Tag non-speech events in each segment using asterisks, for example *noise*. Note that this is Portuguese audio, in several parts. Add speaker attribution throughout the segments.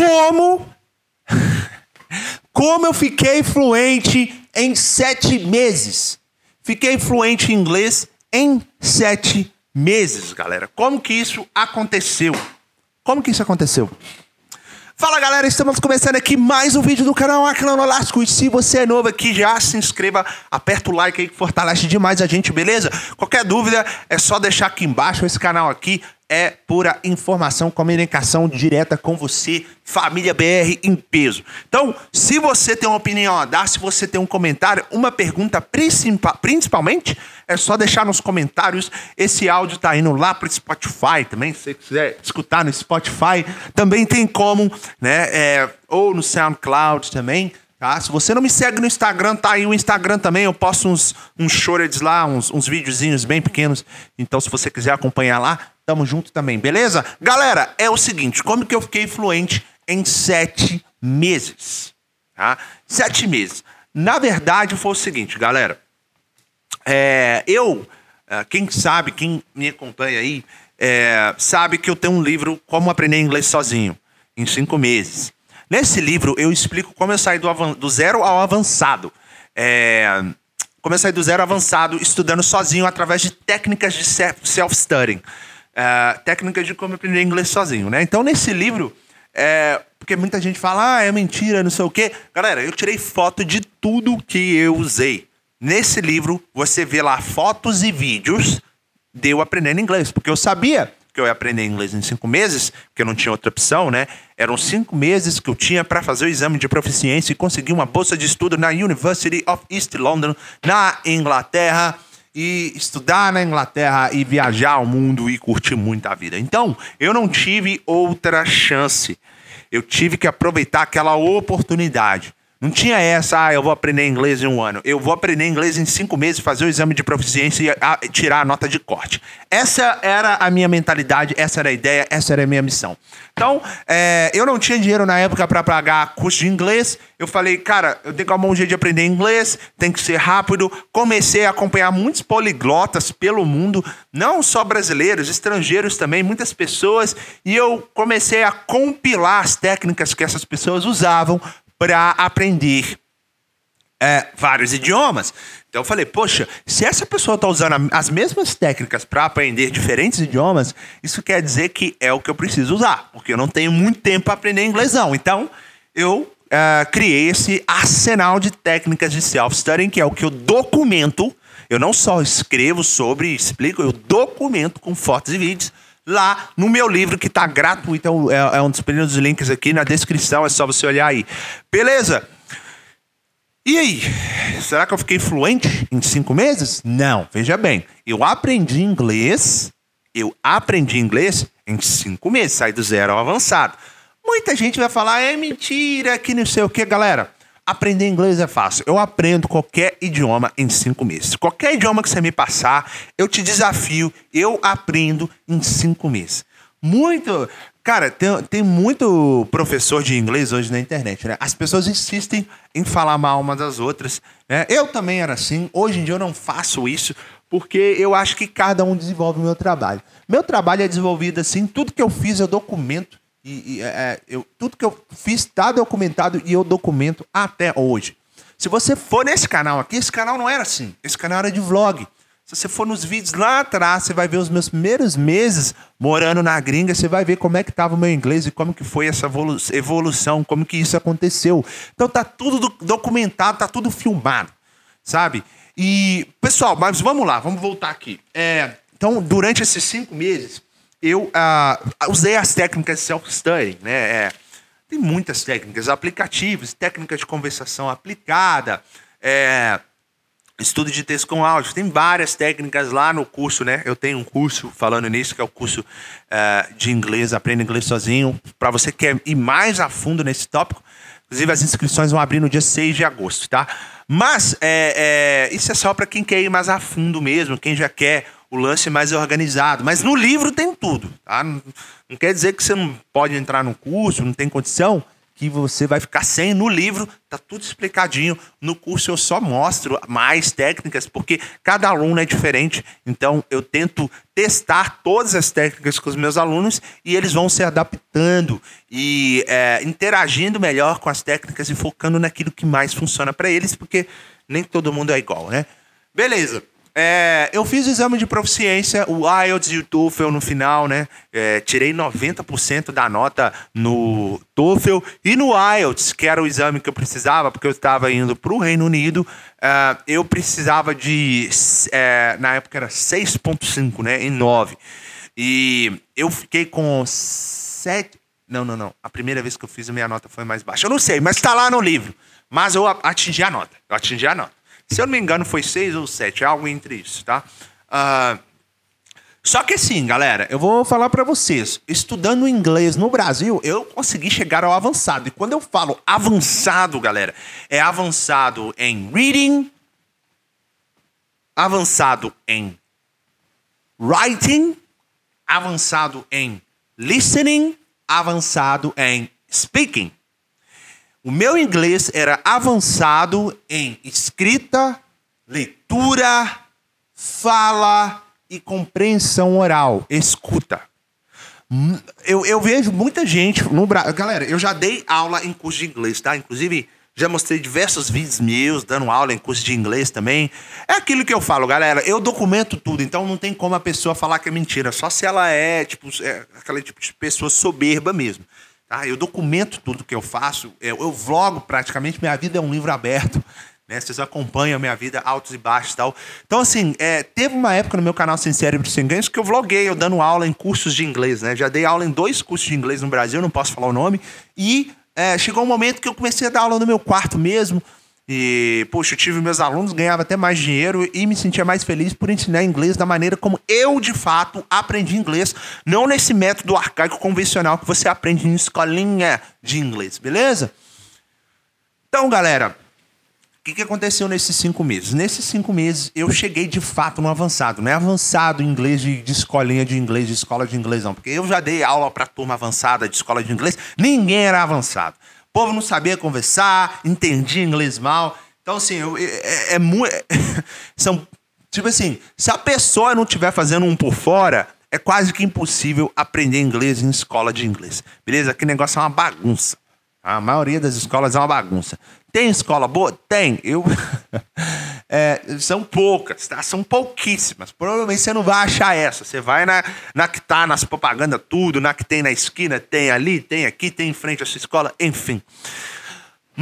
Speaker 1: como. Como eu fiquei fluente em sete meses. Fiquei fluente em inglês em sete meses, galera. Como que isso aconteceu? Como que isso aconteceu? Fala galera, estamos começando aqui mais um vídeo do canal Aclano Lasco. E se você é novo aqui, já se inscreva, aperta o like aí que fortalece demais a gente, beleza? Qualquer dúvida é só deixar aqui embaixo. Esse canal aqui é pura informação, comunicação direta com você, família BR em peso. Então, se você tem uma opinião a dar, se você tem um comentário, uma pergunta principalmente, é só deixar nos comentários. Esse áudio tá indo lá pro Spotify também, se você quiser escutar no Spotify, também tem como, né? É, ou no SoundCloud também. Tá? Se você não me segue no Instagram, tá aí o Instagram também. Eu posto uns, uns shorts lá, uns, uns videozinhos bem pequenos. Então, se você quiser acompanhar lá, tamo junto também, beleza? Galera, é o seguinte: como que eu fiquei fluente em sete meses? Tá? Sete meses. Na verdade, foi o seguinte, galera. É, eu, é, quem sabe, quem me acompanha aí, é, sabe que eu tenho um livro Como Aprender Inglês Sozinho, em cinco meses. Nesse livro, eu explico como eu saí do, do zero ao avançado. É, como eu saí do zero avançado estudando sozinho através de técnicas de self-studying. É, técnicas de como aprender inglês sozinho, né? Então, nesse livro, é, porque muita gente fala, ah, é mentira, não sei o quê. Galera, eu tirei foto de tudo que eu usei. Nesse livro, você vê lá fotos e vídeos de eu aprendendo inglês, porque eu sabia que eu ia aprender inglês em cinco meses, porque eu não tinha outra opção, né? Eram cinco meses que eu tinha para fazer o exame de proficiência e conseguir uma bolsa de estudo na University of East London, na Inglaterra, e estudar na Inglaterra e viajar ao mundo e curtir muito a vida. Então, eu não tive outra chance. Eu tive que aproveitar aquela oportunidade. Não tinha essa, ah, eu vou aprender inglês em um ano. Eu vou aprender inglês em cinco meses, fazer o exame de proficiência e tirar a nota de corte. Essa era a minha mentalidade, essa era a ideia, essa era a minha missão. Então, é, eu não tinha dinheiro na época para pagar curso de inglês. Eu falei, cara, eu tenho que arrumar um jeito de aprender inglês, tem que ser rápido. Comecei a acompanhar muitos poliglotas pelo mundo, não só brasileiros, estrangeiros também, muitas pessoas. E eu comecei a compilar as técnicas que essas pessoas usavam para aprender é, vários idiomas. Então eu falei, poxa, se essa pessoa está usando as mesmas técnicas para aprender diferentes idiomas, isso quer dizer que é o que eu preciso usar, porque eu não tenho muito tempo para aprender inglês não. Então eu é, criei esse arsenal de técnicas de self-studying, que é o que eu documento. Eu não só escrevo sobre, explico, eu documento com fotos e vídeos lá no meu livro que está gratuito. É, é, é um dos primeiros links aqui na descrição, é só você olhar aí. Beleza? E aí? Será que eu fiquei fluente em cinco meses? Não, veja bem. Eu aprendi inglês, eu aprendi inglês em cinco meses, saí do zero ao avançado. Muita gente vai falar, é mentira, que não sei o que, galera. Aprender inglês é fácil. Eu aprendo qualquer idioma em cinco meses. Qualquer idioma que você me passar, eu te desafio, eu aprendo em cinco meses. Muito. Cara, tem, tem muito professor de inglês hoje na internet, né? As pessoas insistem em falar mal uma das outras. Né? Eu também era assim. Hoje em dia eu não faço isso porque eu acho que cada um desenvolve o meu trabalho. Meu trabalho é desenvolvido assim, tudo que eu fiz eu documento e, e é, é, eu, tudo que eu fiz está documentado e eu documento até hoje. Se você for nesse canal aqui, esse canal não era assim. Esse canal era de vlog. Se você for nos vídeos lá atrás, você vai ver os meus primeiros meses morando na gringa, você vai ver como é que estava o meu inglês e como que foi essa evolução, como que isso aconteceu. Então tá tudo documentado, tá tudo filmado, sabe? E, pessoal, mas vamos lá, vamos voltar aqui. É, então, durante esses cinco meses, eu uh, usei as técnicas de self-study, né? É, tem muitas técnicas, aplicativos, técnicas de conversação aplicada, é, estudo de texto com áudio. Tem várias técnicas lá no curso, né? Eu tenho um curso falando nisso, que é o curso uh, de inglês, Aprenda Inglês Sozinho. Para você que quer ir mais a fundo nesse tópico, inclusive as inscrições vão abrir no dia 6 de agosto, tá? Mas é, é, isso é só para quem quer ir mais a fundo mesmo, quem já quer o lance mais organizado. Mas no livro tem tudo. Tá? Não, não quer dizer que você não pode entrar no curso, não tem condição, que você vai ficar sem no livro, tá tudo explicadinho. No curso eu só mostro mais técnicas, porque cada aluno é diferente. Então eu tento testar todas as técnicas com os meus alunos e eles vão se adaptando e é, interagindo melhor com as técnicas e focando naquilo que mais funciona para eles, porque nem todo mundo é igual, né? Beleza. É, eu fiz o exame de proficiência, o IELTS e o TOEFL no final, né? É, tirei 90% da nota no TOEFL e no IELTS, que era o exame que eu precisava, porque eu estava indo para o Reino Unido, é, eu precisava de, é, na época era 6.5, né? Em 9. E eu fiquei com 7... Não, não, não. A primeira vez que eu fiz a minha nota foi mais baixa. Eu não sei, mas está lá no livro. Mas eu atingi a nota. Eu atingi a nota. Se eu não me engano, foi seis ou sete, algo entre isso, tá? Uh, só que assim, galera, eu vou falar para vocês. Estudando inglês no Brasil, eu consegui chegar ao avançado. E quando eu falo avançado, galera, é avançado em reading, avançado em writing, avançado em listening, avançado em speaking. O meu inglês era avançado em escrita, leitura, fala e compreensão oral, escuta. Hum, eu, eu vejo muita gente no Brasil. Galera, eu já dei aula em curso de inglês, tá? Inclusive, já mostrei diversos vídeos meus dando aula em curso de inglês também. É aquilo que eu falo, galera. Eu documento tudo, então não tem como a pessoa falar que é mentira. Só se ela é, tipo, é aquela tipo de pessoa soberba mesmo. Tá? Eu documento tudo que eu faço, eu, eu vlogo praticamente, minha vida é um livro aberto. *laughs* Né? Vocês acompanham a minha vida, altos e baixos e tal. Então, assim, é, teve uma época no meu canal Sem Cérebro Sem Ganhos que eu vloguei, eu dando aula em cursos de inglês, né? Já dei aula em dois cursos de inglês no Brasil, não posso falar o nome. E é, chegou um momento que eu comecei a dar aula no meu quarto mesmo. E, poxa, eu tive meus alunos, ganhava até mais dinheiro e me sentia mais feliz por ensinar inglês da maneira como eu, de fato, aprendi inglês, não nesse método arcaico convencional que você aprende em escolinha de inglês, beleza? Então, galera, o que, que aconteceu nesses cinco meses? Nesses cinco meses, eu cheguei de fato no avançado. Não é avançado em inglês de, de escolinha de inglês, de escola de inglês, não. Porque eu já dei aula para turma avançada de escola de inglês, ninguém era avançado. O povo não sabia conversar, entendia inglês mal. Então, assim, eu, é, é, é muito. *laughs* são. Tipo assim, se a pessoa não estiver fazendo um por fora, é quase que impossível aprender inglês em escola de inglês. Beleza? Que negócio é uma bagunça. A maioria das escolas é uma bagunça. Tem escola boa? Tem. Eu. *laughs* é, são poucas, tá? São pouquíssimas. Provavelmente você não vai achar essa. Você vai na, na que tá nas propagandas, tudo, na que tem na esquina, tem ali, tem aqui, tem em frente à sua escola, enfim.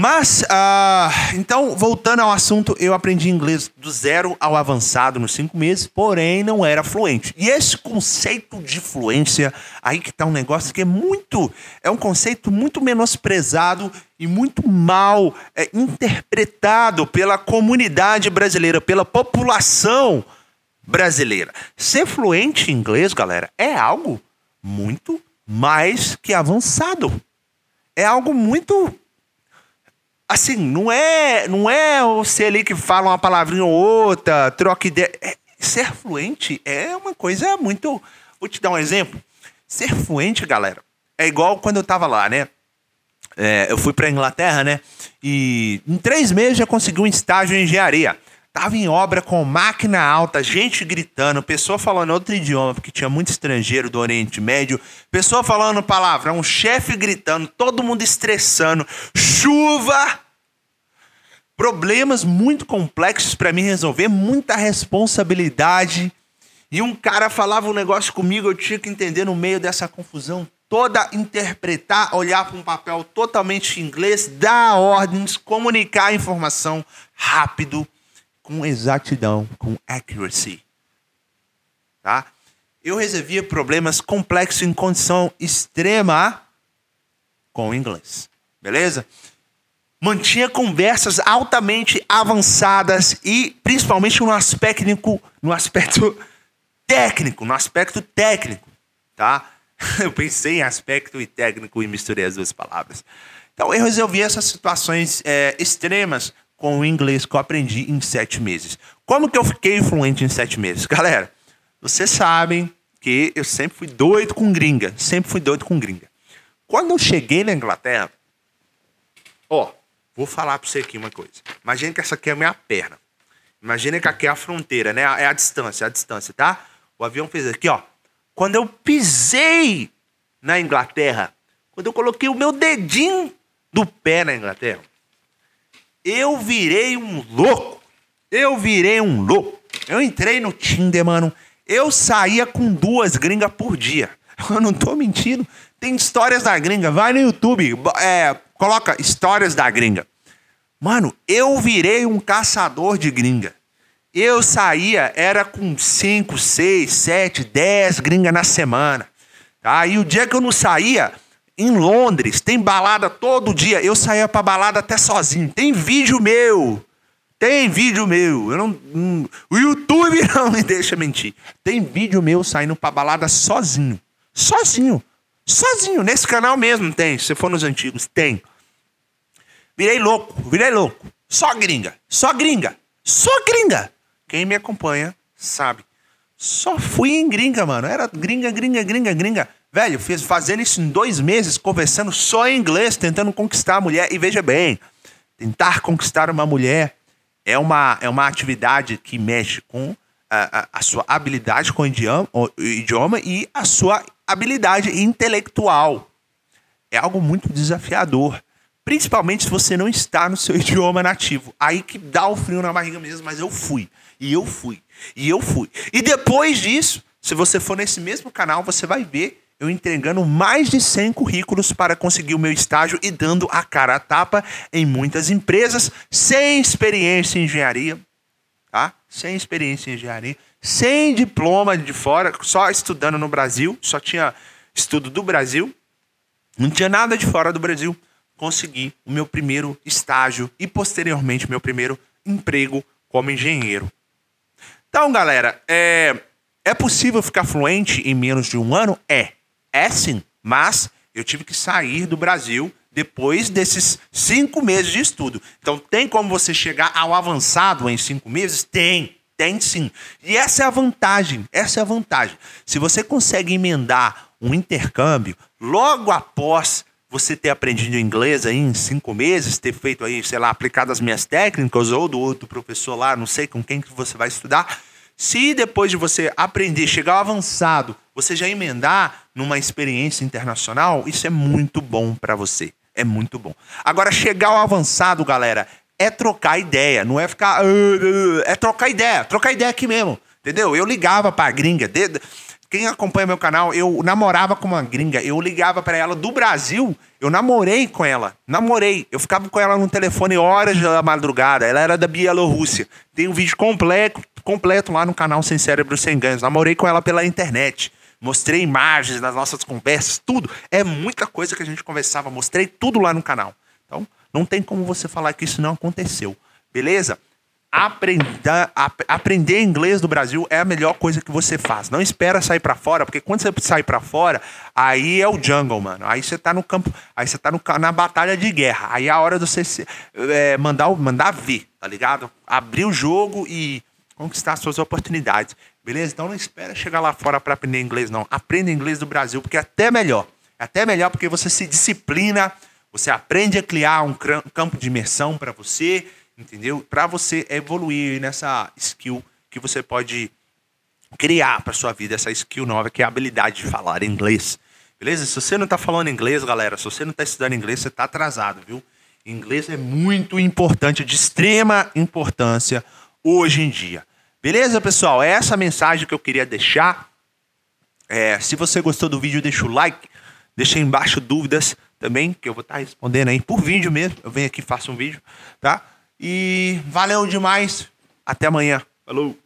Speaker 1: Mas, uh, então, voltando ao assunto, eu aprendi inglês do zero ao avançado nos cinco meses, porém não era fluente. E esse conceito de fluência, aí que tá um negócio que é muito, é um conceito muito menosprezado e muito mal é, interpretado pela comunidade brasileira, pela população brasileira. Ser fluente em inglês, galera, é algo muito mais que avançado. É algo muito assim, não é, não é você ali que fala uma palavrinha ou outra, troca ideia. É, ser fluente é uma coisa muito. Vou te dar um exemplo. Ser fluente, galera, é igual quando eu tava lá, né? É, eu fui pra Inglaterra, né? E em três meses já consegui um estágio em engenharia. Tava em obra com máquina alta, gente gritando, pessoa falando outro idioma, porque tinha muito estrangeiro do Oriente Médio, pessoa falando palavrão, um chefe gritando, todo mundo estressando, chuva, problemas muito complexos para mim resolver, muita responsabilidade. E um cara falava um negócio comigo, eu tinha que entender no meio dessa confusão toda, interpretar, olhar para um papel totalmente em inglês, dar ordens, comunicar a informação rápido com exatidão, com accuracy. Tá? Eu resolvia problemas complexos em condição extrema com inglês. Beleza? Mantinha conversas altamente avançadas e principalmente no aspecto, no aspecto técnico, no aspecto técnico, tá? *laughs* Eu pensei em aspecto e técnico e misturei as duas palavras. Então eu resolvi essas situações é, extremas com o inglês que eu aprendi em sete meses. Como que eu fiquei fluente em sete meses? *laughs* Galera, vocês sabem que eu sempre fui doido com gringa. Sempre fui doido com gringa. Quando eu cheguei na Inglaterra, Ó, vou falar pra você aqui uma coisa. Imagina que essa aqui é a minha perna. Imagina que aqui é a fronteira, né? É a distância, a distância, tá? O avião fez aqui, ó. Quando eu pisei na Inglaterra, quando eu coloquei o meu dedinho do pé na Inglaterra, eu virei um louco. Eu virei um louco. Eu entrei no Tinder, mano. Eu saía com duas gringas por dia. *laughs* Eu não tô mentindo. Tem histórias da gringa. Vai no YouTube, é, coloca histórias da gringa. Mano, eu virei um caçador de gringa. Eu saía, era com 5, 6, 7, 10 gringas na semana. Tá? O dia que eu não saía, em Londres, tem balada todo dia. Eu saía pra balada até sozinho. Tem vídeo meu. Tem vídeo meu. Eu não, não, o YouTube *laughs* não me deixa mentir. Tem vídeo meu saindo pra balada sozinho. Sozinho. Sozinho. Nesse canal mesmo tem. Se for nos antigos, tem. Virei louco. Virei louco. Só gringa. Só gringa. Só gringa. Quem me acompanha sabe. Só fui em gringa, mano. Era gringa, gringa, gringa, gringa. Velho, fiz, fazendo isso em dois meses, conversando só em inglês, tentando conquistar a mulher. E veja bem, tentar conquistar uma mulher é uma, é uma atividade que mexe com a, a, a sua habilidade com o idioma, o idioma e a sua habilidade intelectual. É algo muito desafiador. Principalmente se você não está no seu *laughs* idioma nativo. Aí que dá o frio na barriga mesmo, mas eu fui. E eu fui. E eu fui. E depois disso, se você for nesse mesmo canal, você vai ver eu entregando mais de 100 currículos para conseguir o meu estágio e dando a cara a tapa em muitas empresas sem experiência em engenharia, tá? Sem experiência em engenharia, sem diploma de fora, só estudando no Brasil, só tinha estudo do Brasil, não tinha nada de fora do Brasil. Consegui o meu primeiro estágio e posteriormente meu primeiro emprego como engenheiro. Então, galera, é, é possível ficar fluente em menos de um ano? É. É sim. Mas eu tive que sair do Brasil depois desses cinco meses de estudo. Então, tem como você chegar ao avançado em cinco meses? Tem. Tem sim. E essa é a vantagem. Essa é a vantagem. Se você consegue emendar um intercâmbio logo após você ter aprendido inglês aí em cinco meses, ter feito aí, sei lá, aplicado as minhas técnicas ou do outro professor lá, não sei com quem que você vai estudar. Se depois de você aprender, chegar avançado, você já emendar numa experiência internacional, isso é muito bom para você. É muito bom. Agora, chegar ao avançado, galera, é trocar ideia, não é ficar. É trocar ideia, trocar ideia aqui mesmo. Entendeu? Eu ligava pra gringa. Quem acompanha meu canal, eu namorava com uma gringa, eu ligava para ela do Brasil, eu namorei com ela, namorei. Eu ficava com ela no telefone horas da madrugada, ela era da Bielorrússia. Tem um vídeo completo, completo lá no canal Sem Cérebro Sem Ganhos. Namorei com ela pela internet. Mostrei imagens das nossas conversas, tudo. É muita coisa que a gente conversava, mostrei tudo lá no canal. Então, não tem como você falar que isso não aconteceu. Beleza? Aprender, aprender inglês do Brasil é a melhor coisa que você faz. Não espera sair para fora, porque quando você sai para fora, aí é o jungle, mano. Aí você tá no campo, aí você tá no, na batalha de guerra. Aí é a hora de você é, mandar, mandar ver, tá ligado? Abrir o jogo e conquistar suas oportunidades. Beleza? Então não espera chegar lá fora para aprender inglês, não. Aprenda inglês do Brasil, porque é até melhor. É até melhor porque você se disciplina, você aprende a criar um campo de imersão para você entendeu? Para você evoluir nessa skill que você pode criar para sua vida, essa skill nova que é a habilidade de falar inglês. Beleza? Se você não está falando inglês, galera, se você não está estudando inglês, você está atrasado, viu? Inglês é muito importante, de extrema importância hoje em dia. Beleza, pessoal? É essa mensagem que eu queria deixar. É, se você gostou do vídeo, deixa o like. Deixa aí embaixo dúvidas também, que eu vou estar tá respondendo aí por vídeo mesmo. Eu venho aqui e faço um vídeo, tá? E valeu demais. Até amanhã. Falou!